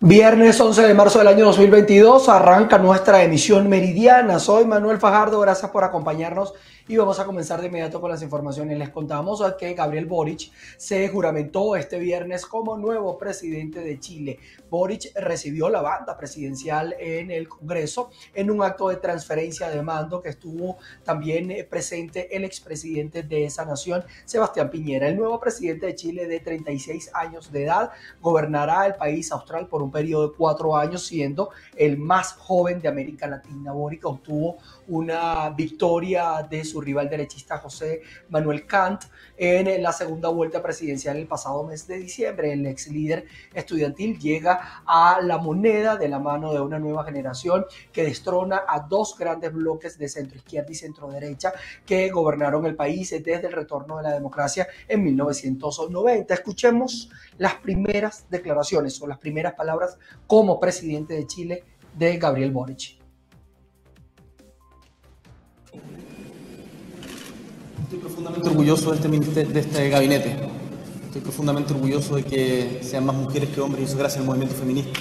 Viernes 11 de marzo del año 2022 arranca nuestra emisión meridiana. Soy Manuel Fajardo, gracias por acompañarnos y vamos a comenzar de inmediato con las informaciones. Les contamos que Gabriel Boric se juramentó este viernes como nuevo presidente de Chile. Boric recibió la banda presidencial en el Congreso en un acto de transferencia de mando que estuvo también eh, presente el expresidente de esa nación, Sebastián Piñera. El nuevo presidente de Chile de 36 años de edad gobernará el país austral por un periodo de cuatro años, siendo el más joven de América Latina. Boric obtuvo una victoria de su rival derechista José Manuel Kant en la segunda vuelta presidencial el pasado mes de diciembre. El ex líder estudiantil llega a la moneda de la mano de una nueva generación que destrona a dos grandes bloques de centro izquierda y centro derecha que gobernaron el país desde el retorno de la democracia en 1990. Escuchemos las primeras declaraciones o las primeras palabras como presidente de Chile de Gabriel Boric. Estoy profundamente orgulloso de este, de este gabinete. Estoy profundamente orgulloso de que sean más mujeres que hombres y eso gracias al movimiento feminista.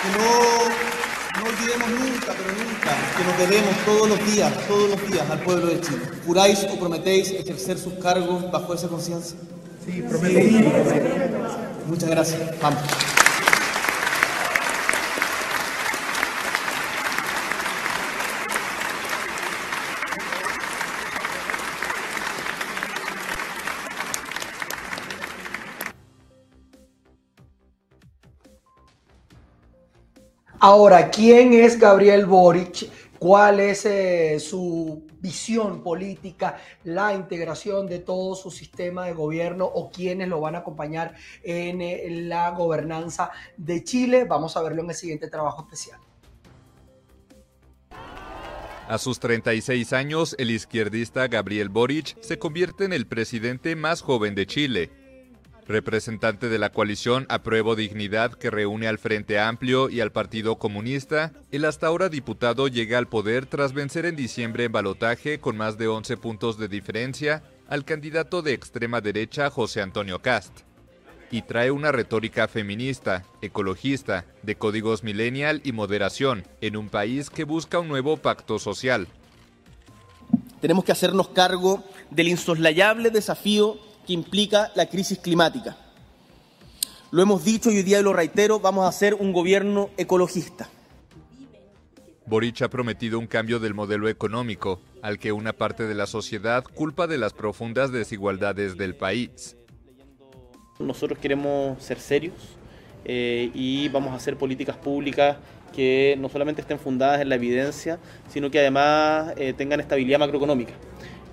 Que no, no olvidemos nunca, pero nunca, que nos debemos todos los días, todos los días al pueblo de Chile. ¿Juráis o prometéis ejercer sus cargos bajo esa conciencia? Sí, prometemos. Muchas gracias. Vamos. Ahora, ¿quién es Gabriel Boric? ¿Cuál es eh, su visión política, la integración de todo su sistema de gobierno o quiénes lo van a acompañar en eh, la gobernanza de Chile? Vamos a verlo en el siguiente trabajo especial. A sus 36 años, el izquierdista Gabriel Boric se convierte en el presidente más joven de Chile representante de la coalición Apruebo Dignidad que reúne al Frente Amplio y al Partido Comunista, el hasta ahora diputado llega al poder tras vencer en diciembre en balotaje con más de 11 puntos de diferencia al candidato de extrema derecha José Antonio Cast. Y trae una retórica feminista, ecologista, de códigos millennial y moderación en un país que busca un nuevo pacto social. Tenemos que hacernos cargo del insoslayable desafío que implica la crisis climática. Lo hemos dicho y hoy día lo reitero, vamos a hacer un gobierno ecologista. Boric ha prometido un cambio del modelo económico, al que una parte de la sociedad culpa de las profundas desigualdades del país. Nosotros queremos ser serios eh, y vamos a hacer políticas públicas que no solamente estén fundadas en la evidencia, sino que además eh, tengan estabilidad macroeconómica.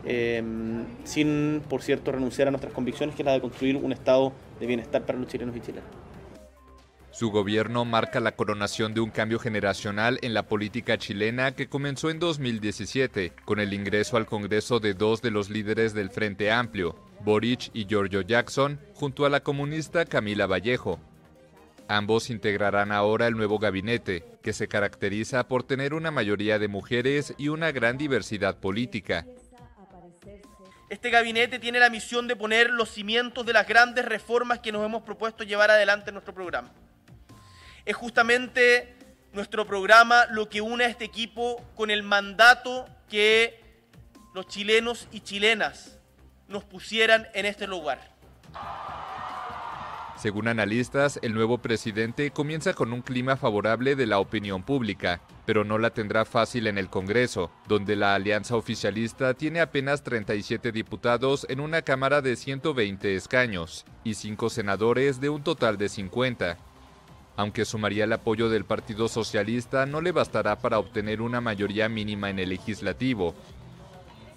Em, sin, por cierto, renunciar a nuestras convicciones, que es la de construir un estado de bienestar para los chilenos y chilenas. Su gobierno marca la coronación de un cambio generacional en la política chilena que comenzó en 2017 con el ingreso al Congreso de dos de los líderes del Frente Amplio, Boric y Giorgio Jackson, junto a la comunista Camila Vallejo. Ambos integrarán ahora el nuevo gabinete, que se caracteriza por tener una mayoría de mujeres y una gran diversidad política, este gabinete tiene la misión de poner los cimientos de las grandes reformas que nos hemos propuesto llevar adelante en nuestro programa. Es justamente nuestro programa lo que une a este equipo con el mandato que los chilenos y chilenas nos pusieran en este lugar. Según analistas, el nuevo presidente comienza con un clima favorable de la opinión pública, pero no la tendrá fácil en el Congreso, donde la alianza oficialista tiene apenas 37 diputados en una Cámara de 120 escaños y 5 senadores de un total de 50. Aunque sumaría el apoyo del Partido Socialista, no le bastará para obtener una mayoría mínima en el legislativo,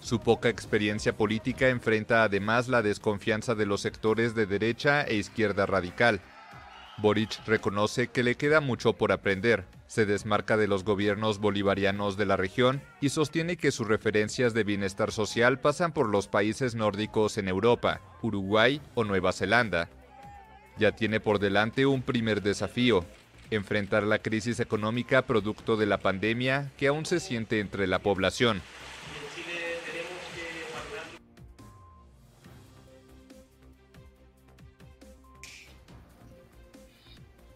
su poca experiencia política enfrenta además la desconfianza de los sectores de derecha e izquierda radical. Boric reconoce que le queda mucho por aprender, se desmarca de los gobiernos bolivarianos de la región y sostiene que sus referencias de bienestar social pasan por los países nórdicos en Europa, Uruguay o Nueva Zelanda. Ya tiene por delante un primer desafío, enfrentar la crisis económica producto de la pandemia que aún se siente entre la población.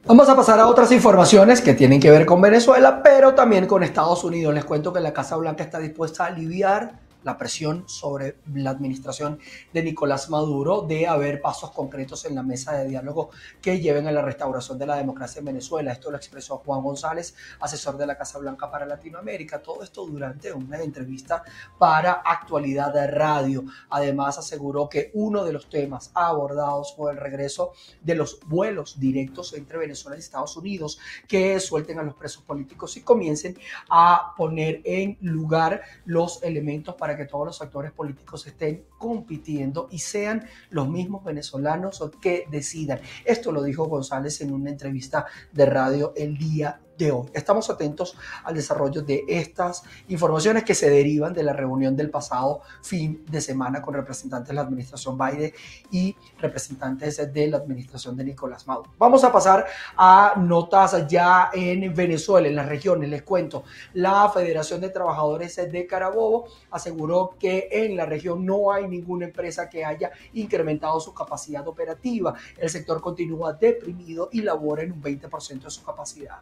Vamos a pasar a otras informaciones que tienen que ver con Venezuela, pero también con Estados Unidos. Les cuento que la Casa Blanca está dispuesta a aliviar la presión sobre la administración de Nicolás Maduro de haber pasos concretos en la mesa de diálogo que lleven a la restauración de la democracia en Venezuela. Esto lo expresó Juan González, asesor de la Casa Blanca para Latinoamérica. Todo esto durante una entrevista para Actualidad de Radio. Además, aseguró que uno de los temas abordados fue el regreso de los vuelos directos entre Venezuela y Estados Unidos, que suelten a los presos políticos y comiencen a poner en lugar los elementos para que todos los actores políticos estén compitiendo y sean los mismos venezolanos que decidan. Esto lo dijo González en una entrevista de radio el día de hoy. Estamos atentos al desarrollo de estas informaciones que se derivan de la reunión del pasado fin de semana con representantes de la administración Biden y representantes de la administración de Nicolás Maduro. Vamos a pasar a notas ya en Venezuela, en las regiones. Les cuento, la Federación de Trabajadores de Carabobo aseguró que en la región no hay ninguna empresa que haya incrementado su capacidad operativa. El sector continúa deprimido y labora en un 20% de su capacidad.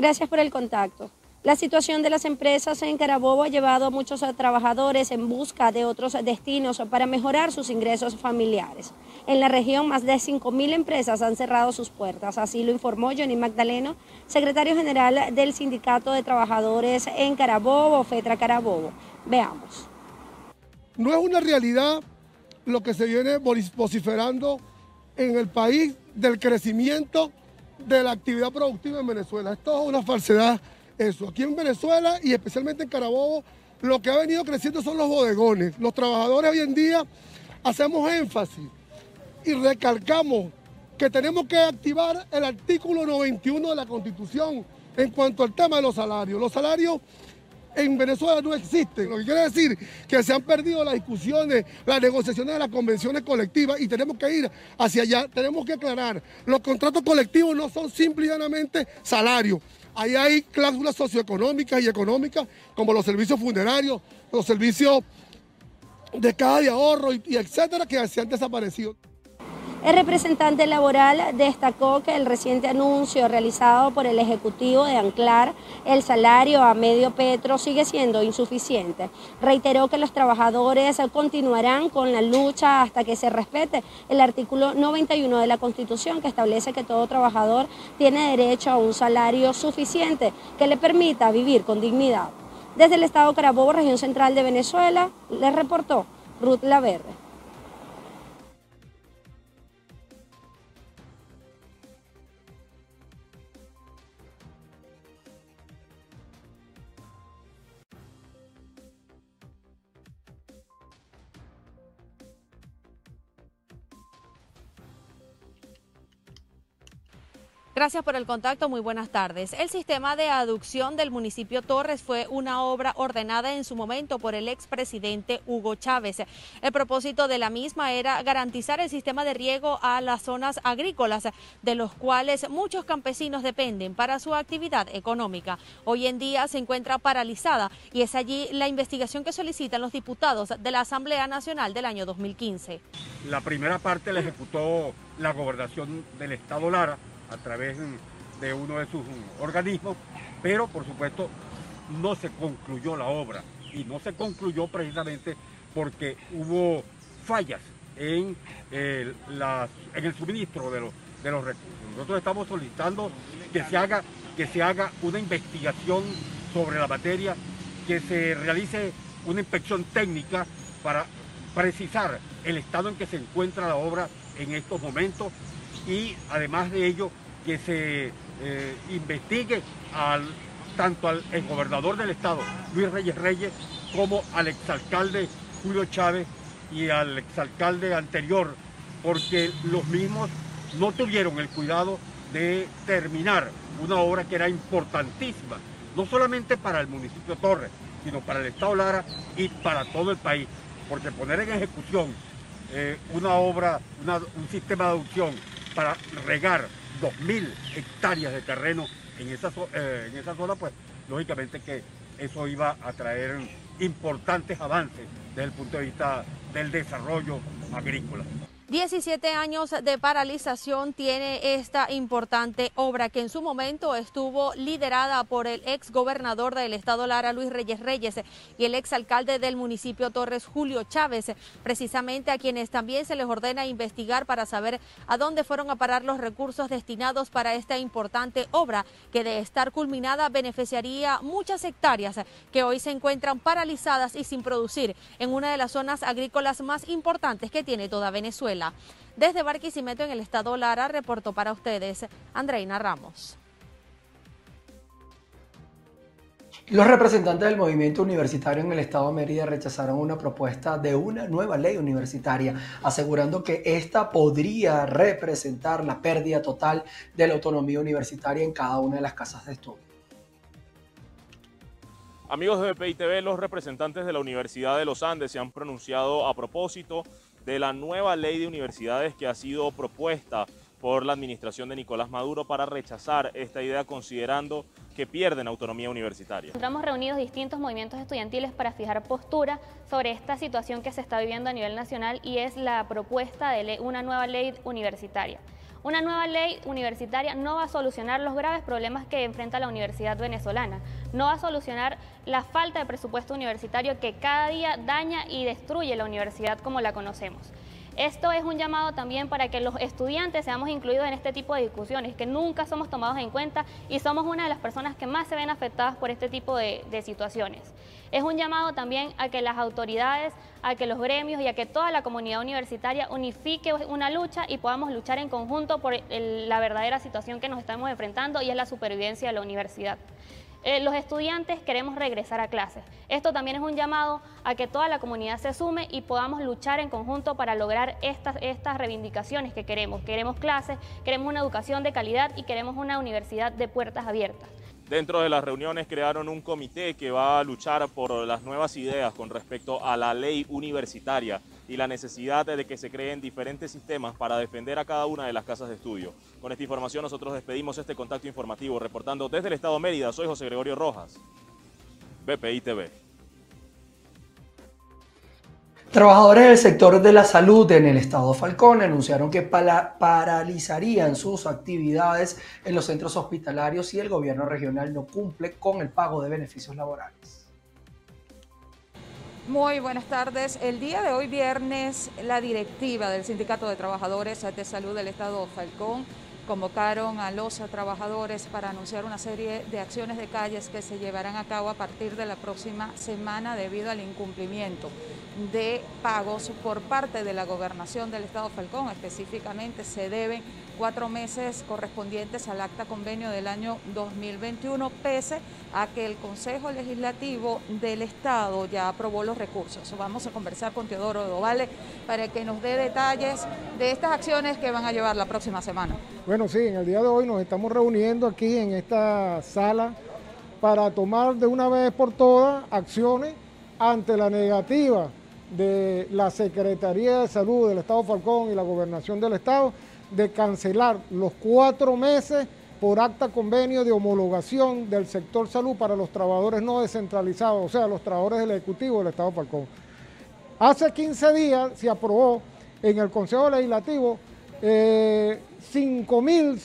Gracias por el contacto. La situación de las empresas en Carabobo ha llevado a muchos trabajadores en busca de otros destinos para mejorar sus ingresos familiares. En la región, más de 5.000 empresas han cerrado sus puertas, así lo informó Johnny Magdaleno, secretario general del Sindicato de Trabajadores en Carabobo, FETRA Carabobo. Veamos. No es una realidad lo que se viene vociferando en el país del crecimiento de la actividad productiva en Venezuela. Esto es una falsedad eso. Aquí en Venezuela y especialmente en Carabobo, lo que ha venido creciendo son los bodegones. Los trabajadores hoy en día hacemos énfasis y recalcamos que tenemos que activar el artículo 91 de la Constitución en cuanto al tema de los salarios. Los salarios en Venezuela no existen. Lo que quiere decir que se han perdido las discusiones, las negociaciones de las convenciones colectivas y tenemos que ir hacia allá. Tenemos que aclarar, los contratos colectivos no son simplemente salarios. Ahí hay cláusulas socioeconómicas y económicas, como los servicios funerarios, los servicios de caja de ahorro y, etcétera, que se han desaparecido. El representante laboral destacó que el reciente anuncio realizado por el Ejecutivo de anclar el salario a medio petro sigue siendo insuficiente. Reiteró que los trabajadores continuarán con la lucha hasta que se respete el artículo 91 de la Constitución que establece que todo trabajador tiene derecho a un salario suficiente que le permita vivir con dignidad. Desde el Estado Carabobo, región central de Venezuela, le reportó Ruth Laverde. Gracias por el contacto, muy buenas tardes. El sistema de aducción del municipio Torres fue una obra ordenada en su momento por el expresidente Hugo Chávez. El propósito de la misma era garantizar el sistema de riego a las zonas agrícolas, de los cuales muchos campesinos dependen para su actividad económica. Hoy en día se encuentra paralizada y es allí la investigación que solicitan los diputados de la Asamblea Nacional del año 2015. La primera parte la ejecutó la gobernación del Estado Lara a través de uno de sus organismos, pero por supuesto no se concluyó la obra y no se concluyó precisamente porque hubo fallas en el, en el suministro de los, de los recursos. Nosotros estamos solicitando que se, haga, que se haga una investigación sobre la materia, que se realice una inspección técnica para precisar el estado en que se encuentra la obra en estos momentos y además de ello que se eh, investigue tanto al gobernador del estado, Luis Reyes Reyes, como al exalcalde Julio Chávez y al exalcalde anterior, porque los mismos no tuvieron el cuidado de terminar una obra que era importantísima, no solamente para el municipio Torres, sino para el Estado Lara y para todo el país, porque poner en ejecución eh, una obra, un sistema de adopción para regar 2.000 hectáreas de terreno en esa, eh, en esa zona, pues lógicamente que eso iba a traer importantes avances desde el punto de vista del desarrollo agrícola. 17 años de paralización tiene esta importante obra que en su momento estuvo liderada por el ex gobernador del estado Lara, Luis Reyes Reyes, y el ex alcalde del municipio Torres, Julio Chávez, precisamente a quienes también se les ordena investigar para saber a dónde fueron a parar los recursos destinados para esta importante obra que de estar culminada beneficiaría muchas hectáreas que hoy se encuentran paralizadas y sin producir en una de las zonas agrícolas más importantes que tiene toda Venezuela. Desde Barquisimeto en el estado Lara reportó para ustedes Andreina Ramos. Los representantes del movimiento universitario en el estado de Mérida rechazaron una propuesta de una nueva ley universitaria, asegurando que esta podría representar la pérdida total de la autonomía universitaria en cada una de las casas de estudio. Amigos de BPI TV, los representantes de la Universidad de los Andes se han pronunciado a propósito de la nueva ley de universidades que ha sido propuesta por la administración de Nicolás Maduro para rechazar esta idea considerando que pierden autonomía universitaria. Encontramos reunidos distintos movimientos estudiantiles para fijar postura sobre esta situación que se está viviendo a nivel nacional y es la propuesta de una nueva ley universitaria. Una nueva ley universitaria no va a solucionar los graves problemas que enfrenta la universidad venezolana, no va a solucionar la falta de presupuesto universitario que cada día daña y destruye la universidad como la conocemos. Esto es un llamado también para que los estudiantes seamos incluidos en este tipo de discusiones, que nunca somos tomados en cuenta y somos una de las personas que más se ven afectadas por este tipo de, situaciones. Es un llamado también a que las autoridades, a que los gremios y a que toda la comunidad universitaria unifique una lucha y podamos luchar en conjunto por la verdadera situación que nos estamos enfrentando y es la supervivencia de la universidad. Eh, los estudiantes queremos regresar a clases. Esto también es un llamado a que toda la comunidad se sume y podamos luchar en conjunto para lograr estas, estas reivindicaciones que queremos. Queremos clases, queremos una educación de calidad y queremos una universidad de puertas abiertas. Dentro de las reuniones crearon un comité que va a luchar por las nuevas ideas con respecto a la ley universitaria y la necesidad de que se creen diferentes sistemas para defender a cada una de las casas de estudio. Con esta información nosotros despedimos este contacto informativo. Reportando desde el Estado de Mérida, soy José Gregorio Rojas, BPI TV. Trabajadores del sector de la salud en el estado Falcón anunciaron que paralizarían sus actividades en los centros hospitalarios si el gobierno regional no cumple con el pago de beneficios laborales. Muy buenas tardes. El día de hoy viernes la directiva del Sindicato de Trabajadores de Salud del estado Falcón convocaron a los trabajadores para anunciar una serie de acciones de calles que se llevarán a cabo a partir de la próxima semana debido al incumplimiento de pagos por parte de la gobernación del Estado Falcón. Específicamente se deben cuatro meses correspondientes al acta convenio del año 2021, pese a que el Consejo Legislativo del Estado ya aprobó los recursos. Vamos a conversar con Teodoro Dovale para que nos dé detalles de estas acciones que van a llevar la próxima semana. Bueno, sí, en el día de hoy nos estamos reuniendo aquí en esta sala para tomar de una vez por todas acciones ante la negativa de la Secretaría de Salud del Estado Falcón y la Gobernación del Estado de cancelar los cuatro meses por acta convenio de homologación del sector salud para los trabajadores no descentralizados, o sea, los trabajadores del Ejecutivo del Estado Falcón. Hace 15 días se aprobó en el Consejo Legislativo eh, 5 mil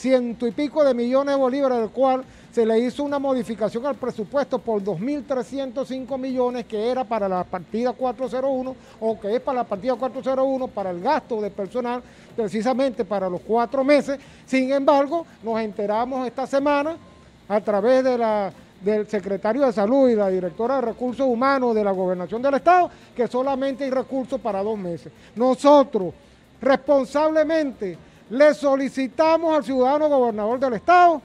ciento y pico de millones de bolívares, del cual le hizo una modificación al presupuesto por 2.305 millones que era para la partida 401 o que es para la partida 401 para el gasto de personal precisamente para los cuatro meses. Sin embargo, nos enteramos esta semana a través de la del secretario de Salud y la directora de Recursos Humanos de la Gobernación del Estado, que solamente hay recursos para dos meses. Nosotros, responsablemente, le solicitamos al ciudadano gobernador del Estado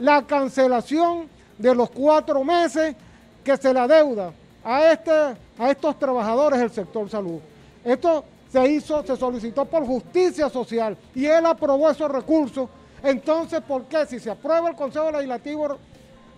la cancelación de los cuatro meses que se le adeuda a, este, a estos trabajadores del sector salud. Esto se hizo, se solicitó por justicia social y él aprobó esos recursos. Entonces, ¿por qué si se aprueba el Consejo Legislativo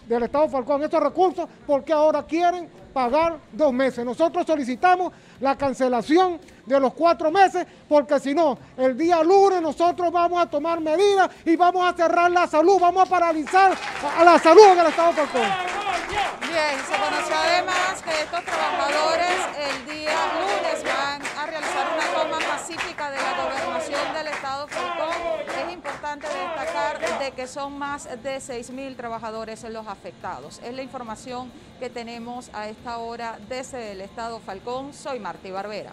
del Estado Falcón estos recursos, por qué ahora quieren pagar dos meses? Nosotros solicitamos la cancelación de los cuatro meses, porque si no, el día lunes nosotros vamos a tomar medidas y vamos a cerrar la salud, vamos a paralizar a la salud en el Estado de Bien, se conoció además que estos trabajadores el día lunes van a realizar una toma pacífica estado Falcón, es importante destacar de que son más de 6.000 trabajadores los afectados. Es la información que tenemos a esta hora desde el estado Falcón. Soy Martí Barbera.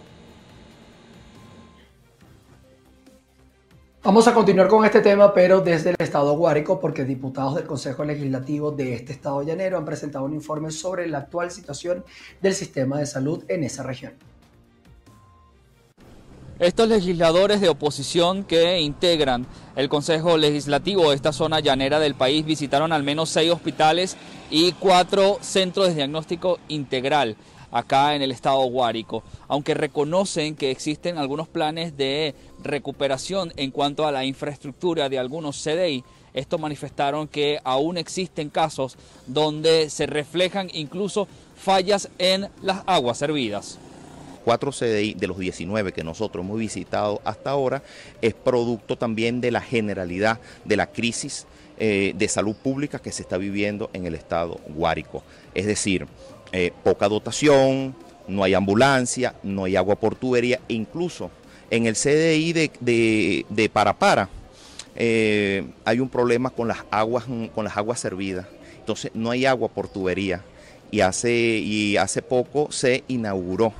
Vamos a continuar con este tema, pero desde el estado Guárico, porque diputados del Consejo Legislativo de este estado llanero han presentado un informe sobre la actual situación del sistema de salud en esa región. Estos legisladores de oposición que integran el Consejo Legislativo de esta zona llanera del país visitaron al menos seis hospitales y cuatro centros de diagnóstico integral acá en el estado Guárico, aunque reconocen que existen algunos planes de recuperación en cuanto a la infraestructura de algunos CDI. Esto manifestaron que aún existen casos donde se reflejan incluso fallas en las aguas servidas cuatro CDI de los 19 que nosotros hemos visitado hasta ahora es producto también de la generalidad de la crisis eh, de salud pública que se está viviendo en el estado Guárico. Es decir, eh, poca dotación, no hay ambulancia, no hay agua por tubería, e incluso en el CDI de, de, Parapara eh, hay un problema con las aguas, con las aguas servidas. Entonces no hay agua por tubería y hace, y hace poco se inauguró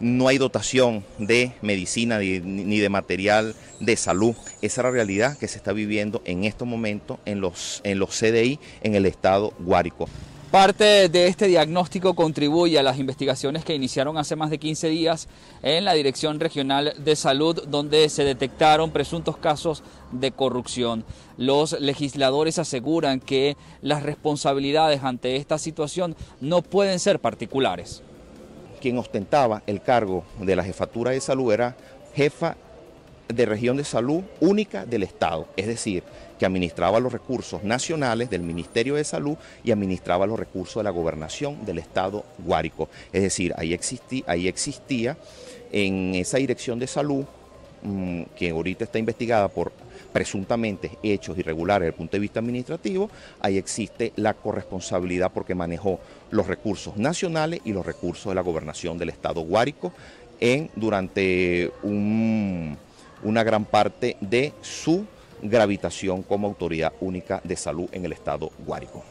no hay dotación de medicina ni de material de salud. Esa es la realidad que se está viviendo en estos momentos en los, en los CDI en el estado Guárico. Parte de este diagnóstico contribuye a las investigaciones que iniciaron hace más de 15 días en la Dirección Regional de Salud, donde se detectaron presuntos casos de corrupción. Los legisladores aseguran que las responsabilidades ante esta situación no pueden ser particulares quien ostentaba el cargo de la jefatura de salud era jefa de región de salud única del Estado, es decir, que administraba los recursos nacionales del Ministerio de Salud y administraba los recursos de la gobernación del Estado Guárico. Es decir, ahí, existía, ahí existía en esa dirección de salud, mm, que ahorita está investigada por presuntamente hechos irregulares desde el punto de vista administrativo, ahí existe la corresponsabilidad porque manejó los recursos nacionales y los recursos de la gobernación del Estado Guárico en, durante una gran parte de su gravitación como autoridad única de salud en el Estado Guárico.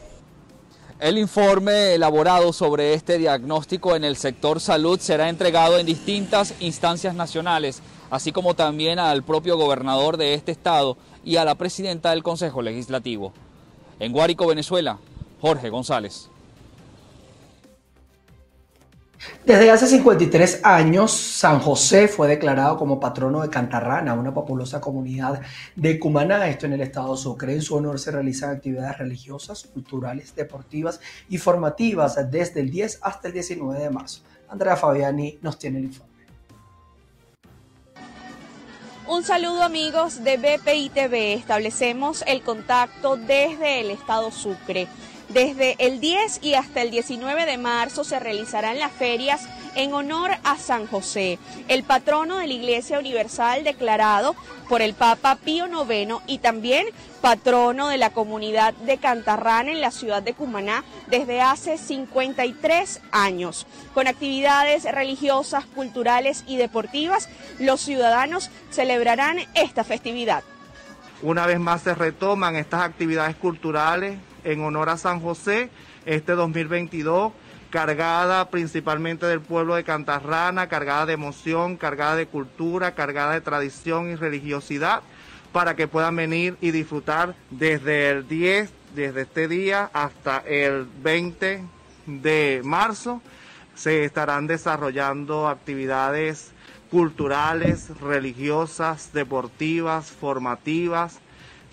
El informe elaborado sobre este diagnóstico en el sector salud será entregado en distintas instancias nacionales, así como también al propio gobernador de este estado y a la presidenta del Consejo Legislativo. En Guárico, Venezuela, Jorge González. Desde hace 53 años, San José fue declarado como patrono de Cantarrana, una populosa comunidad de Cumaná, esto en el estado Sucre. En su honor se realizan actividades religiosas, culturales, deportivas y formativas desde el 10 hasta el 19 de marzo. Andrea Fabiani nos tiene el informe. Un saludo amigos de BPI TV. Establecemos el contacto desde el estado Sucre. Desde el 10 y hasta el 19 de marzo se realizarán las ferias en honor a San José, el patrono de la Iglesia Universal declarado por el Papa Pío IX y también patrono de la comunidad de Cantarrán en la ciudad de Cumaná desde hace 53 años. Con actividades religiosas, culturales y deportivas, los ciudadanos celebrarán esta festividad. Una vez más se retoman estas actividades culturales en honor a San José este 2022, cargada principalmente del pueblo de Cantarrana, cargada de emoción, cargada de cultura, cargada de tradición y religiosidad, para que puedan venir y disfrutar desde el 10, desde este día hasta el 20 de marzo. Se estarán desarrollando actividades culturales, religiosas, deportivas, formativas,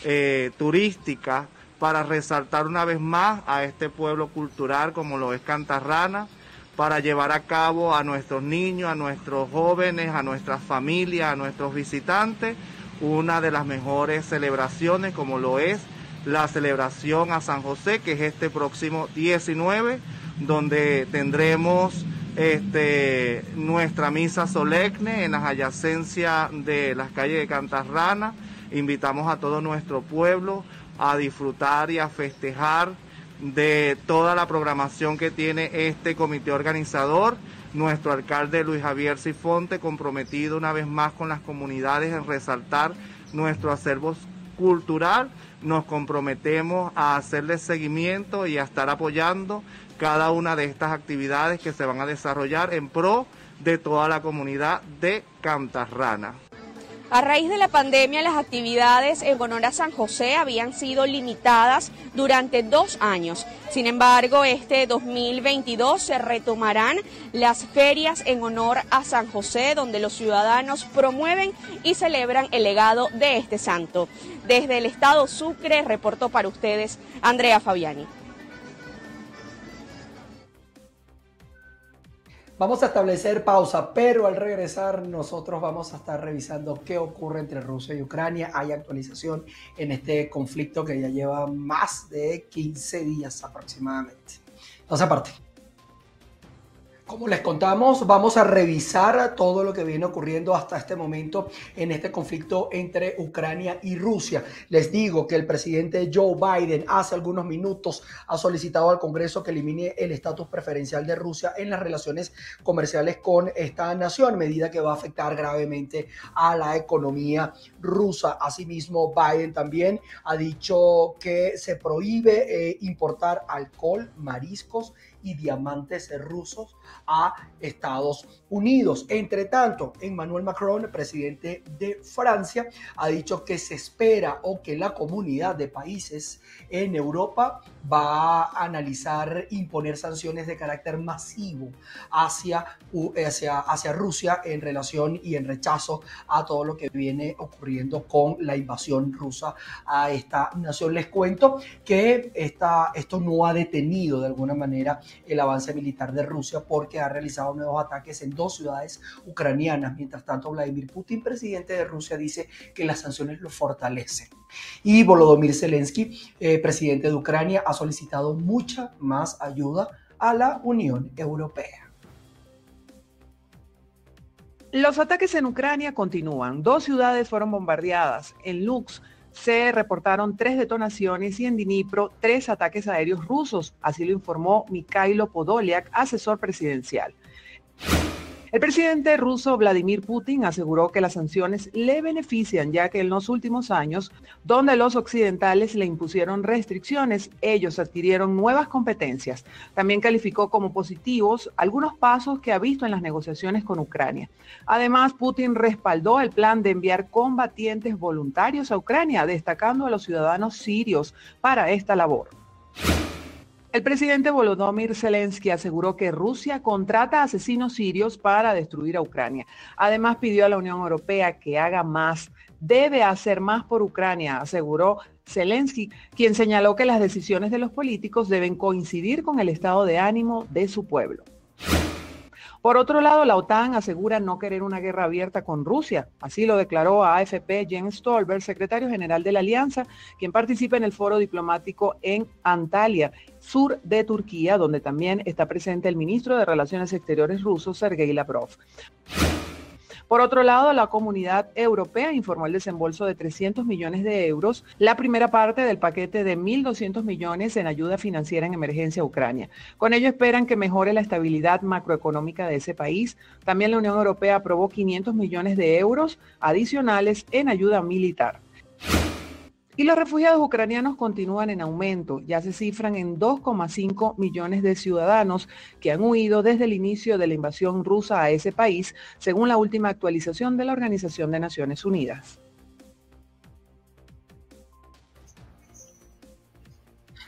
eh, turísticas, para resaltar una vez más a este pueblo cultural como lo es Cantarrana, para llevar a cabo a nuestros niños, a nuestros jóvenes, a nuestras familias, a nuestros visitantes, una de las mejores celebraciones como lo es la celebración a San José, que es este próximo 19, donde tendremos este, nuestra misa solemne en las adyacencias de las calles de Cantarrana. Invitamos a todo nuestro pueblo a disfrutar y a festejar de toda la programación que tiene este comité organizador. Nuestro alcalde Luis Javier Sifonte comprometido una vez más con las comunidades en resaltar nuestro acervo cultural. Nos comprometemos a hacerle seguimiento y a estar apoyando cada una de estas actividades que se van a desarrollar en pro de toda la comunidad de Cantarrana. A raíz de la pandemia, las actividades en honor a San José habían sido limitadas durante dos años. Sin embargo, este 2022 se retomarán las ferias en honor a San José, donde los ciudadanos promueven y celebran el legado de este santo. Desde el estado Sucre, reportó para ustedes Andrea Fabiani. Vamos a establecer pausa, pero al regresar nosotros vamos a estar revisando qué ocurre entre Rusia y Ucrania. Hay actualización en este conflicto que ya lleva más de 15 días aproximadamente. No se aparte. Como les contamos, vamos a revisar todo lo que viene ocurriendo hasta este momento en este conflicto entre Ucrania y Rusia. Les digo que el presidente Joe Biden hace algunos minutos ha solicitado al Congreso que elimine el estatus preferencial de Rusia en las relaciones comerciales con esta nación, medida que va a afectar gravemente a la economía rusa. Asimismo, Biden también ha dicho que se prohíbe eh, importar alcohol, mariscos y diamantes rusos a Estados Unidos. Entre tanto, Emmanuel Macron, presidente de Francia, ha dicho que se espera o que la comunidad de países en Europa va a analizar imponer sanciones de carácter masivo hacia, hacia, hacia Rusia en relación y en rechazo a todo lo que viene ocurriendo con la invasión rusa a esta nación. Les cuento que esta, esto no ha detenido de alguna manera el avance militar de Rusia porque ha realizado nuevos ataques en dos ciudades ucranianas. Mientras tanto, Vladimir Putin, presidente de Rusia, dice que las sanciones lo fortalecen. Y Volodymyr Zelensky, eh, presidente de Ucrania, ha solicitado mucha más ayuda a la Unión Europea. Los ataques en Ucrania continúan. Dos ciudades fueron bombardeadas. En Lux, se reportaron tres detonaciones y en Dnipro tres ataques aéreos rusos, así lo informó Mikhailo Podolyak, asesor presidencial. El presidente ruso Vladimir Putin aseguró que las sanciones le benefician ya que en los últimos años, donde los occidentales le impusieron restricciones, ellos adquirieron nuevas competencias. También calificó como positivos algunos pasos que ha visto en las negociaciones con Ucrania. Además, Putin respaldó el plan de enviar combatientes voluntarios a Ucrania, destacando a los ciudadanos sirios para esta labor. El presidente Volodymyr Zelensky aseguró que Rusia contrata asesinos sirios para destruir a Ucrania. Además, pidió a la Unión Europea que haga más. Debe hacer más por Ucrania, aseguró Zelensky, quien señaló que las decisiones de los políticos deben coincidir con el estado de ánimo de su pueblo. Por otro lado, la OTAN asegura no querer una guerra abierta con Rusia. Así lo declaró a AFP Jens Stolberg, secretario general de la Alianza, quien participa en el foro diplomático en Antalya, sur de Turquía, donde también está presente el ministro de Relaciones Exteriores ruso, Sergei Lavrov. Por otro lado, la comunidad europea informó el desembolso de 300 millones de euros, la primera parte del paquete de 1.200 millones en ayuda financiera en emergencia a Ucrania. Con ello esperan que mejore la estabilidad macroeconómica de ese país. También la Unión Europea aprobó 500 millones de euros adicionales en ayuda militar. Y los refugiados ucranianos continúan en aumento. Ya se cifran en 2,5 millones de ciudadanos que han huido desde el inicio de la invasión rusa a ese país, según la última actualización de la Organización de Naciones Unidas.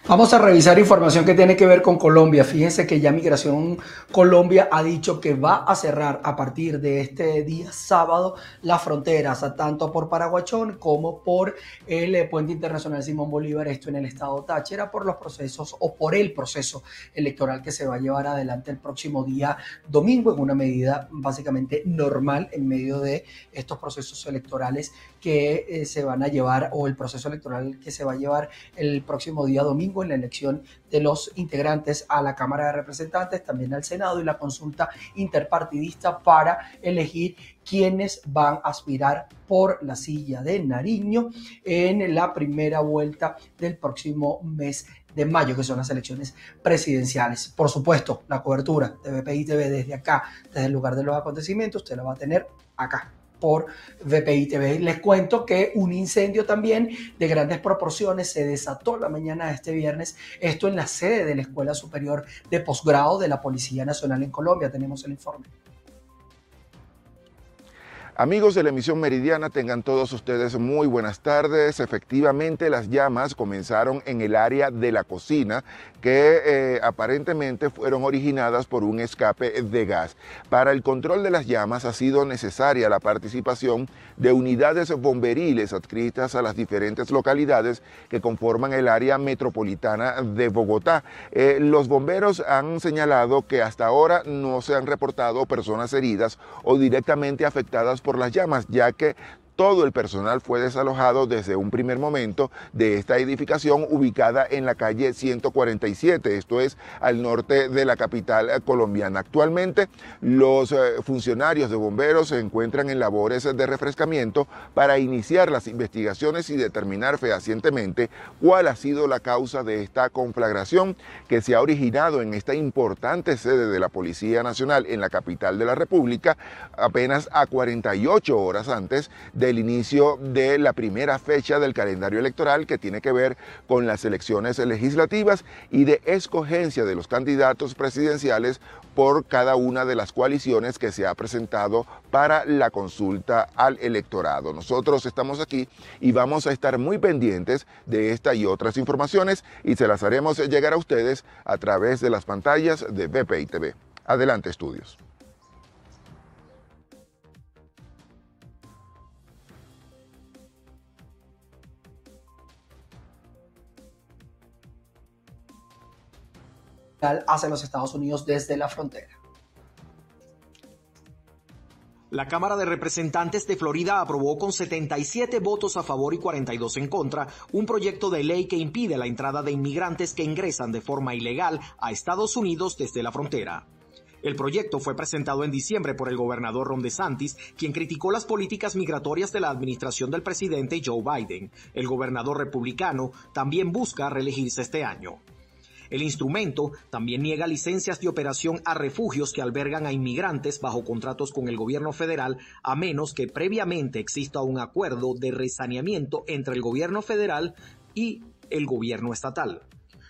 Vamos a revisar información que tiene que ver con Colombia. Fíjense que ya Migración Colombia ha dicho que va a cerrar a partir de este día sábado las fronteras, tanto por Paraguachón como por el eh, Puente Internacional Simón Bolívar, esto en el estado Táchira, por los procesos o por el proceso electoral que se va a llevar adelante el próximo día domingo, en una medida básicamente normal en medio de estos procesos electorales que eh, se van a llevar o el proceso electoral que se va a llevar el próximo día domingo en la elección de los integrantes a la Cámara de Representantes, también al Senado y la consulta interpartidista para elegir quienes van a aspirar por la silla de Nariño en la primera vuelta del próximo mes de mayo, que son las elecciones presidenciales. Por supuesto, la cobertura de BPI TV desde acá, desde el lugar de los acontecimientos, usted la va a tener acá por VPI TV. Les cuento que un incendio también de grandes proporciones se desató la mañana de este viernes, esto en la sede de la Escuela Superior de Posgrado de la Policía Nacional en Colombia. Tenemos el informe. Amigos de la emisión meridiana, tengan todos ustedes muy buenas tardes. Efectivamente, las llamas comenzaron en el área de la cocina que eh, aparentemente fueron originadas por un escape de gas. Para el control de las llamas ha sido necesaria la participación de unidades bomberiles adscritas a las diferentes localidades que conforman el área metropolitana de Bogotá. Eh, los bomberos han señalado que hasta ahora no se han reportado personas heridas o directamente afectadas por las llamas, ya que todo el personal fue desalojado desde un primer momento de esta edificación ubicada en la calle 147, esto es al norte de la capital colombiana. Actualmente los eh, funcionarios de bomberos se encuentran en labores de refrescamiento para iniciar las investigaciones y determinar fehacientemente cuál ha sido la causa de esta conflagración que se ha originado en esta importante sede de la Policía Nacional en la capital de la República apenas a 48 horas antes de el inicio de la primera fecha del calendario electoral que tiene que ver con las elecciones legislativas y de escogencia de los candidatos presidenciales por cada una de las coaliciones que se ha presentado para la consulta al electorado. Nosotros estamos aquí y vamos a estar muy pendientes de esta y otras informaciones y se las haremos llegar a ustedes a través de las pantallas de BPI TV. Adelante, estudios. Hacia los Estados Unidos desde la frontera. La Cámara de Representantes de Florida aprobó con 77 votos a favor y 42 en contra un proyecto de ley que impide la entrada de inmigrantes que ingresan de forma ilegal a Estados Unidos desde la frontera. El proyecto fue presentado en diciembre por el gobernador Ron DeSantis, quien criticó las políticas migratorias de la administración del presidente Joe Biden. El gobernador republicano también busca reelegirse este año. El instrumento también niega licencias de operación a refugios que albergan a inmigrantes bajo contratos con el gobierno federal, a menos que previamente exista un acuerdo de resaneamiento entre el gobierno federal y el gobierno estatal.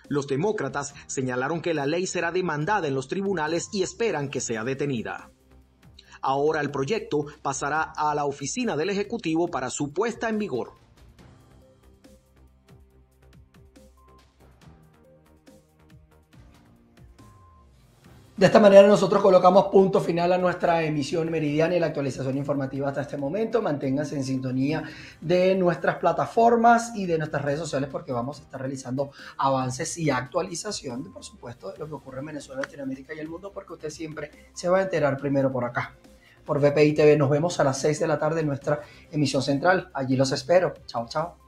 Los demócratas señalaron que la ley será demandada en los tribunales y esperan que sea detenida. Ahora el proyecto pasará a la oficina del Ejecutivo para su puesta en vigor. De esta manera nosotros colocamos punto final a nuestra emisión meridiana y la actualización informativa hasta este momento. Manténganse en sintonía de nuestras plataformas y de nuestras redes sociales porque vamos a estar realizando avances y actualización, por supuesto, de lo que ocurre en Venezuela, Latinoamérica y el mundo porque usted siempre se va a enterar primero por acá. Por VPI TV nos vemos a las 6 de la tarde en nuestra emisión central. Allí los espero. Chao, chao.